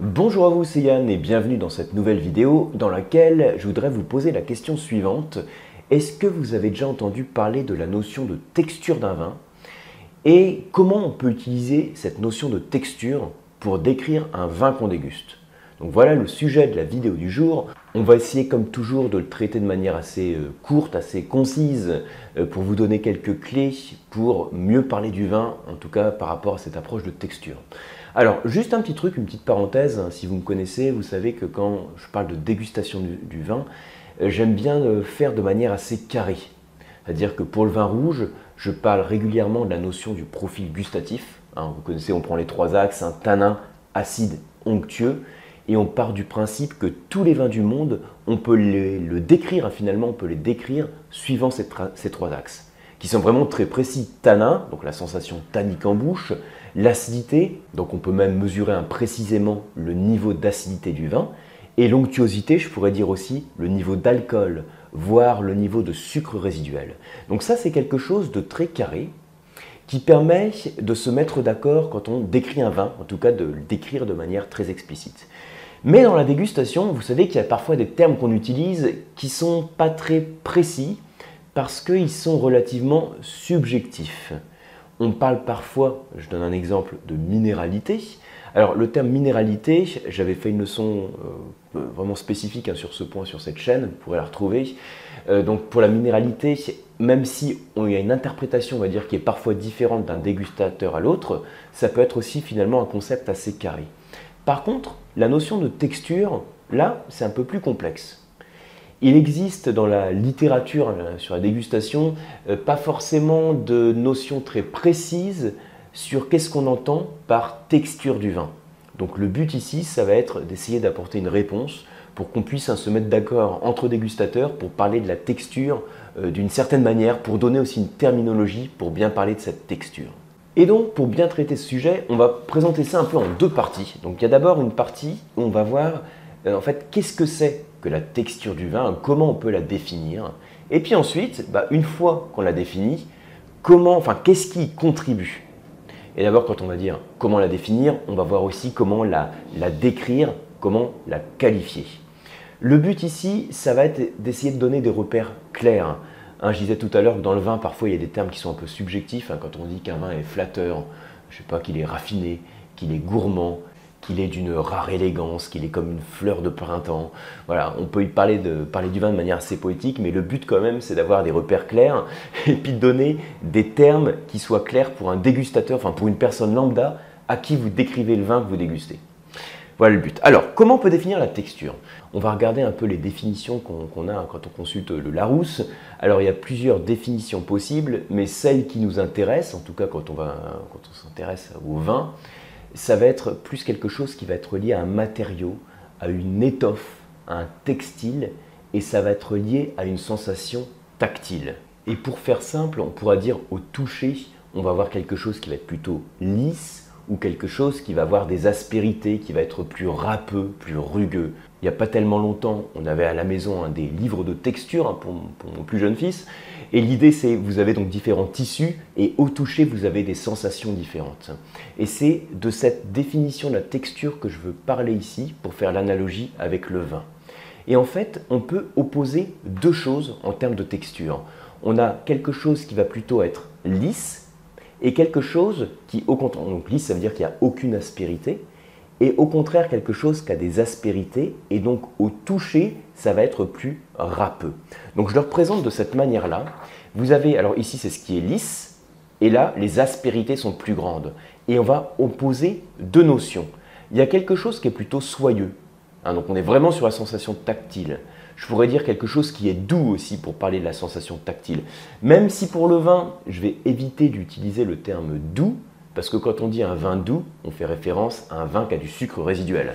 Bonjour à vous, c'est Yann et bienvenue dans cette nouvelle vidéo dans laquelle je voudrais vous poser la question suivante. Est-ce que vous avez déjà entendu parler de la notion de texture d'un vin? Et comment on peut utiliser cette notion de texture pour décrire un vin qu'on déguste? Donc voilà le sujet de la vidéo du jour. On va essayer comme toujours de le traiter de manière assez euh, courte, assez concise, euh, pour vous donner quelques clés pour mieux parler du vin, en tout cas par rapport à cette approche de texture. Alors juste un petit truc, une petite parenthèse, hein, si vous me connaissez, vous savez que quand je parle de dégustation du, vin, euh, j'aime bien faire de manière assez carrée. C'est-à-dire que pour le vin rouge, je parle régulièrement de la notion du profil gustatif. Hein, vous connaissez, on prend les trois axes, un tanin, acide, onctueux et on part du principe que tous les vins du monde, on peut le décrire, hein, finalement, on peut les décrire suivant ces, trois axes, qui sont vraiment très précis. Tanin, donc la sensation tannique en bouche, l'acidité, donc on peut même mesurer précisément le niveau d'acidité du vin, et l'onctuosité, je pourrais dire aussi le niveau d'alcool, voire le niveau de sucre résiduel. Donc ça, c'est quelque chose de très carré, qui permet de se mettre d'accord quand on décrit un vin, en tout cas de le décrire de manière très explicite. Mais dans la dégustation, vous savez qu'il y a parfois des termes qu'on utilise qui sont pas très précis parce qu'ils sont relativement subjectifs. On parle parfois, je donne un exemple, de minéralité. Alors le terme minéralité, j'avais fait une leçon euh, vraiment spécifique hein, sur ce point sur cette chaîne, vous pourrez la retrouver. Euh, donc pour la minéralité, même si il y a une interprétation, on dire, qui est parfois différente d'un dégustateur à l'autre, ça peut être aussi finalement un concept assez carré. Par contre, la notion de texture, là, c'est un peu plus complexe. Il existe dans la littérature euh, sur la dégustation euh, pas forcément de notion très précise sur qu'est-ce qu'on entend par texture du vin. Donc le but ici, ça va être d'essayer d'apporter une réponse pour qu'on puisse hein, se mettre d'accord entre dégustateurs pour parler de la texture euh, d'une certaine manière, pour donner aussi une terminologie pour bien parler de cette texture. Et donc, pour bien traiter ce sujet, on va présenter ça un peu en deux parties. Donc, il y a d'abord une partie où on va voir, en fait, qu'est-ce que c'est que la texture du vin, comment on peut la définir? Et puis ensuite, bah, une fois qu'on l'a définie, comment, enfin, qu'est-ce qui contribue? Et d'abord, quand on va dire comment la définir, on va voir aussi comment la, décrire, comment la qualifier. Le but ici, ça va être d'essayer de donner des repères clairs. Hein, je disais tout à l'heure que dans le vin, parfois, il y a des termes qui sont un peu subjectifs. Hein, quand on dit qu'un vin est flatteur, je ne sais pas, qu'il est raffiné, qu'il est gourmand, qu'il est d'une rare élégance, qu'il est comme une fleur de printemps. Voilà, on peut y parler, de, parler du vin de manière assez poétique, mais le but quand même, c'est d'avoir des repères clairs et puis de donner des termes qui soient clairs pour un dégustateur, enfin pour une personne lambda à qui vous décrivez le vin que vous dégustez. Voilà le but. Alors, comment on peut définir la texture? On va regarder un peu les définitions qu'on a quand on consulte le Larousse. Alors, il y a plusieurs définitions possibles, mais celle qui nous intéresse, en tout cas quand on, quand on s'intéresse au vin, ça va être plus quelque chose qui va être lié à un matériau, à une étoffe, à un textile, et ça va être lié à une sensation tactile. Et pour faire simple, on pourra dire au toucher, on va avoir quelque chose qui va être plutôt lisse, ou quelque chose qui va avoir des aspérités, qui va être plus râpeux, plus rugueux. Il n'y a pas tellement longtemps, on avait à la maison des livres de texture hein, pour, mon plus jeune fils. Et l'idée, c'est vous avez donc différents tissus et au toucher, vous avez des sensations différentes. Et c'est de cette définition de la texture que je veux parler ici pour faire l'analogie avec le vin. Et en fait, on peut opposer deux choses en termes de texture. On a quelque chose qui va plutôt être lisse, et quelque chose qui, au contraire, donc lisse, ça veut dire qu'il n'y a aucune aspérité, et au contraire quelque chose qui a des aspérités, et donc au toucher, ça va être plus râpeux. Donc je le représente de cette manière-là. Vous avez, alors ici c'est ce qui est lisse, et là les aspérités sont plus grandes. Et on va opposer deux notions. Il y a quelque chose qui est plutôt soyeux, hein, donc on est vraiment sur la sensation tactile. Je pourrais dire quelque chose qui est doux aussi pour parler de la sensation tactile. Même si pour le vin, je vais éviter d'utiliser le terme doux, parce que quand on dit un vin doux, on fait référence à un vin qui a du sucre résiduel.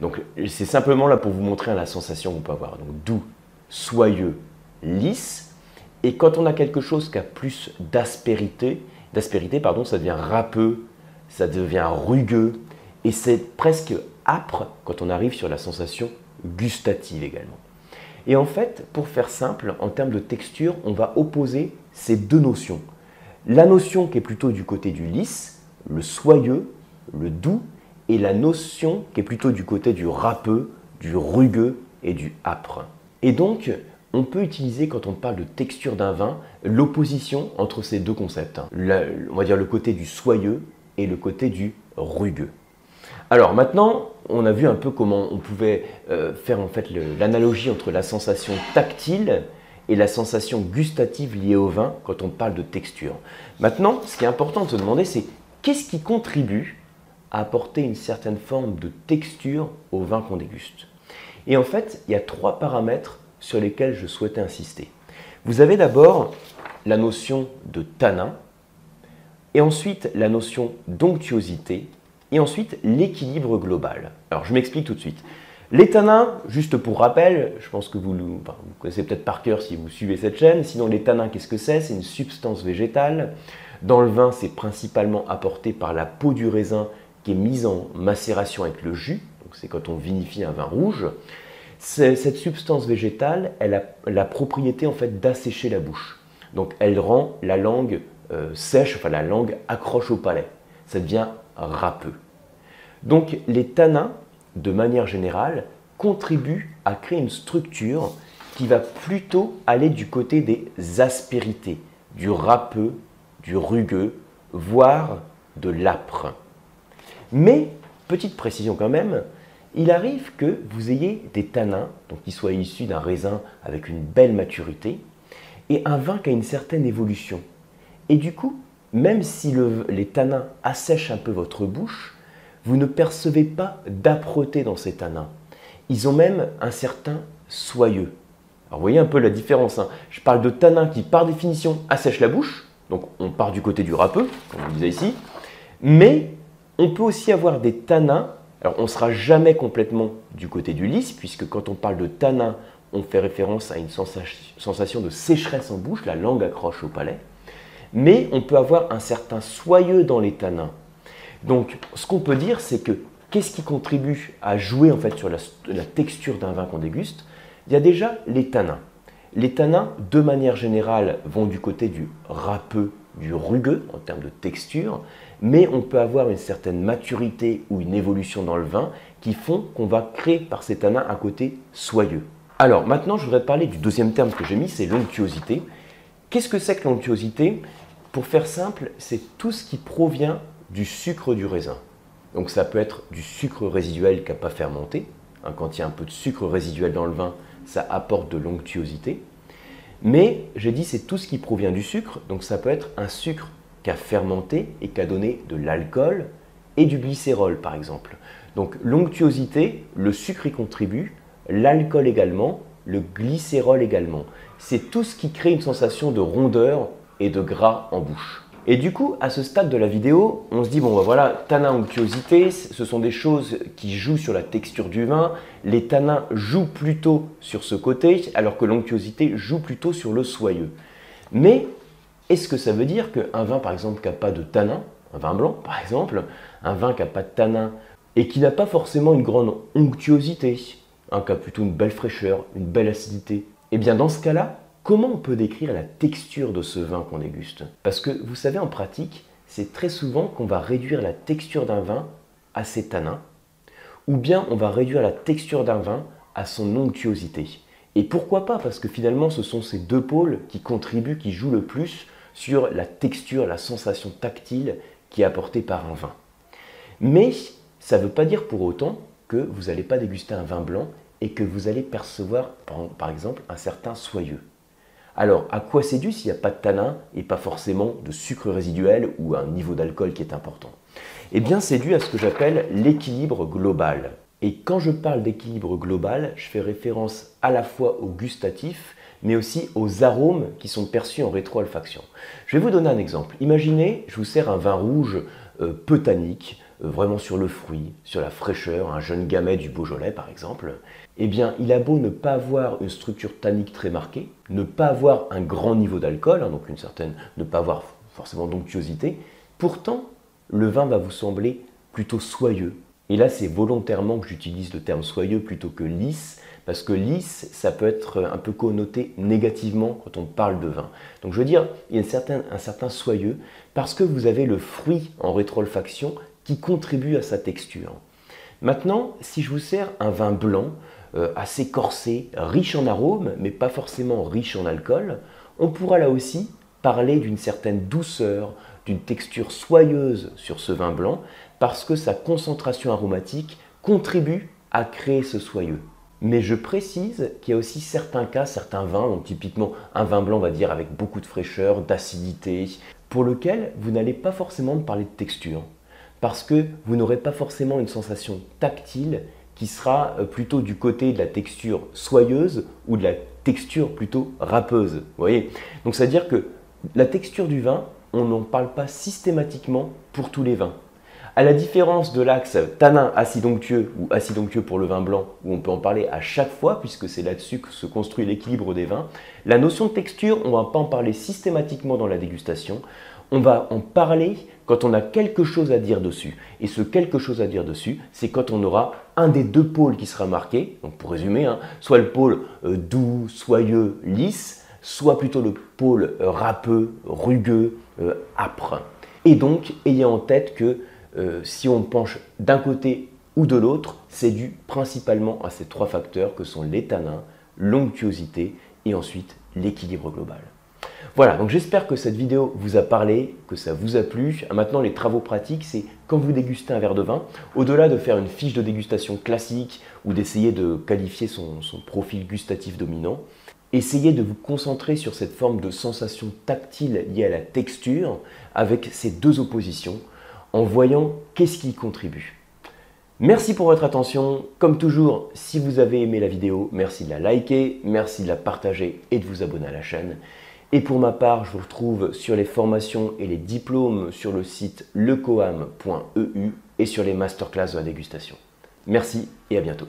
Donc c'est simplement là pour vous montrer la sensation qu'on peut avoir. Donc doux, soyeux, lisse. Et quand on a quelque chose qui a plus d'aspérité, d'aspérité, pardon, ça devient râpeux, ça devient rugueux, et c'est presque âpre quand on arrive sur la sensation gustative également. Et en fait, pour faire simple, en termes de texture, on va opposer ces deux notions. La notion qui est plutôt du côté du lisse, le soyeux, le doux, et la notion qui est plutôt du côté du râpeux, du rugueux et du âpre. Et donc, on peut utiliser, quand on parle de texture d'un vin, l'opposition entre ces deux concepts. Hein. on va dire le côté du soyeux et le côté du rugueux. Alors maintenant, on a vu un peu comment on pouvait euh, faire en fait l'analogie entre la sensation tactile et la sensation gustative liée au vin quand on parle de texture. Maintenant, ce qui est important de se demander, c'est qu'est-ce qui contribue à apporter une certaine forme de texture au vin qu'on déguste. Et en fait, il y a trois paramètres sur lesquels je souhaitais insister. Vous avez d'abord la notion de tanin, et ensuite la notion d'onctuosité, et ensuite l'équilibre global. Alors je m'explique tout de suite. Les tanins, juste pour rappel, je pense que vous, vous connaissez peut-être par cœur si vous suivez cette chaîne, sinon les tanins, qu'est-ce que c'est? C'est une substance végétale. Dans le vin, c'est principalement apporté par la peau du raisin qui est mise en macération avec le jus, c'est quand on vinifie un vin rouge. Cette substance végétale, elle a la propriété en fait d'assécher la bouche. Donc elle rend la langue euh, sèche, enfin la langue accroche au palais. Ça devient râpeux. Donc les tanins, de manière générale, contribuent à créer une structure qui va plutôt aller du côté des aspérités, du râpeux, du rugueux, voire de l'âpre. Mais, petite précision quand même, il arrive que vous ayez des tanins, donc qui soient issus d'un raisin avec une belle maturité, et un vin qui a une certaine évolution. Et du coup, même si les tanins assèchent un peu votre bouche, vous ne percevez pas d'âpreté dans ces tanins. Ils ont même un certain soyeux. Alors voyez un peu la différence. Hein. Je parle de tanins qui, par définition, assèchent la bouche. Donc on part du côté du râpeux, comme on disait ici. Mais on peut aussi avoir des tanins. Alors on ne sera jamais complètement du côté du lisse, puisque quand on parle de tanins, on fait référence à une sensation de sécheresse en bouche, la langue accroche au palais. Mais on peut avoir un certain soyeux dans les tanins. Donc, ce qu'on peut dire, c'est que qu'est-ce qui contribue à jouer en fait sur la, texture d'un vin qu'on déguste? Il y a déjà les tanins. Les tanins, de manière générale, vont du côté du râpeux, du rugueux en termes de texture, mais on peut avoir une certaine maturité ou une évolution dans le vin qui font qu'on va créer par ces tanins un côté soyeux. Alors maintenant, je voudrais parler du deuxième terme que j'ai mis, c'est l'onctuosité. Qu'est-ce que c'est que l'onctuosité? Pour faire simple, c'est tout ce qui provient du sucre du raisin. Donc ça peut être du sucre résiduel qui n'a pas fermenté. Hein, quand il y a un peu de sucre résiduel dans le vin, ça apporte de l'onctuosité. Mais j'ai dit c'est tout ce qui provient du sucre, donc ça peut être un sucre qui a fermenté et qui a donné de l'alcool et du glycérol par exemple. Donc l'onctuosité, le sucre y contribue, l'alcool également, le glycérol également. C'est tout ce qui crée une sensation de rondeur et de gras en bouche. Et du coup, à ce stade de la vidéo, on se dit, bon ben voilà, tanin onctuosité, ce sont des choses qui jouent sur la texture du vin. Les tanins jouent plutôt sur ce côté, alors que l'onctuosité joue plutôt sur le soyeux. Mais est-ce que ça veut dire qu'un vin, par exemple, qui n'a pas de tanin, un vin blanc par exemple, un vin qui n'a pas de tanin et qui n'a pas forcément une grande onctuosité, un qui a plutôt une belle fraîcheur, une belle acidité, eh bien dans ce cas-là, Comment on peut décrire la texture de ce vin qu'on déguste? Parce que vous savez, en pratique, c'est très souvent qu'on va réduire la texture d'un vin à ses tanins, ou bien on va réduire la texture d'un vin à son onctuosité. Et pourquoi pas? Parce que finalement, ce sont ces deux pôles qui contribuent, qui jouent le plus sur la texture, la sensation tactile qui est apportée par un vin. Mais ça ne veut pas dire pour autant que vous n'allez pas déguster un vin blanc et que vous allez percevoir, par exemple, un certain soyeux. Alors, à quoi c'est dû s'il n'y a pas de tanin et pas forcément de sucre résiduel ou un niveau d'alcool qui est important? Eh bien, c'est dû à ce que j'appelle l'équilibre global. Et quand je parle d'équilibre global, je fais référence à la fois au gustatif, mais aussi aux arômes qui sont perçus en rétroalfaction. Je vais vous donner un exemple. Imaginez, je vous sers un vin rouge peu tannique, vraiment sur le fruit, sur la fraîcheur, un jeune gamet du Beaujolais par exemple, eh bien il a beau ne pas avoir une structure tannique très marquée, ne pas avoir un grand niveau d'alcool, hein, donc une certaine, ne pas avoir forcément d'onctuosité, pourtant le vin va vous sembler plutôt soyeux. Et là c'est volontairement que j'utilise le terme soyeux plutôt que lisse, parce que lisse, ça peut être un peu connoté négativement quand on parle de vin. Donc je veux dire, il y a un certain soyeux, parce que vous avez le fruit en rétroolfaction qui contribuent à sa texture. Maintenant, si je vous sers un vin blanc, euh, assez corsé, riche en arômes, mais pas forcément riche en alcool, on pourra là aussi parler d'une certaine douceur, d'une texture soyeuse sur ce vin blanc, parce que sa concentration aromatique contribue à créer ce soyeux. Mais je précise qu'il y a aussi certains cas, certains vins, donc typiquement un vin blanc, on va dire, avec beaucoup de fraîcheur, d'acidité, pour lequel vous n'allez pas forcément parler de texture, parce que vous n'aurez pas forcément une sensation tactile qui sera euh, plutôt du côté de la texture soyeuse ou de la texture plutôt râpeuse. Voyez Donc, c'est-à-dire que la texture du vin, on n'en parle pas systématiquement pour tous les vins. À la différence de l'axe tanin acide onctueux ou acide onctueux pour le vin blanc, où on peut en parler à chaque fois, puisque c'est là-dessus que se construit l'équilibre des vins, la notion de texture, on ne va pas en parler systématiquement dans la dégustation. On va en parler quand on a quelque chose à dire dessus. Et ce quelque chose à dire dessus, c'est quand on aura un des deux pôles qui sera marqué, donc pour résumer, hein, soit le pôle euh, doux, soyeux, lisse, soit plutôt le pôle euh, râpeux, rugueux, euh, âpre. Et donc, ayez en tête que si on penche d'un côté ou de l'autre, c'est dû principalement à ces trois facteurs que sont les tanins, l'onctuosité et ensuite l'équilibre global. Voilà, donc j'espère que cette vidéo vous a parlé, que ça vous a plu. Maintenant, les travaux pratiques, c'est quand vous dégustez un verre de vin, au-delà de faire une fiche de dégustation classique ou d'essayer de qualifier son, son, profil gustatif dominant, essayez de vous concentrer sur cette forme de sensation tactile liée à la texture avec ces deux oppositions en voyant qu'est-ce qui y contribue. Merci pour votre attention. Comme toujours, si vous avez aimé la vidéo, merci de la liker, merci de la partager et de vous abonner à la chaîne. Et pour ma part, je vous retrouve sur les formations et les diplômes sur le site lecoam.eu et sur les masterclass de la dégustation. Merci et à bientôt.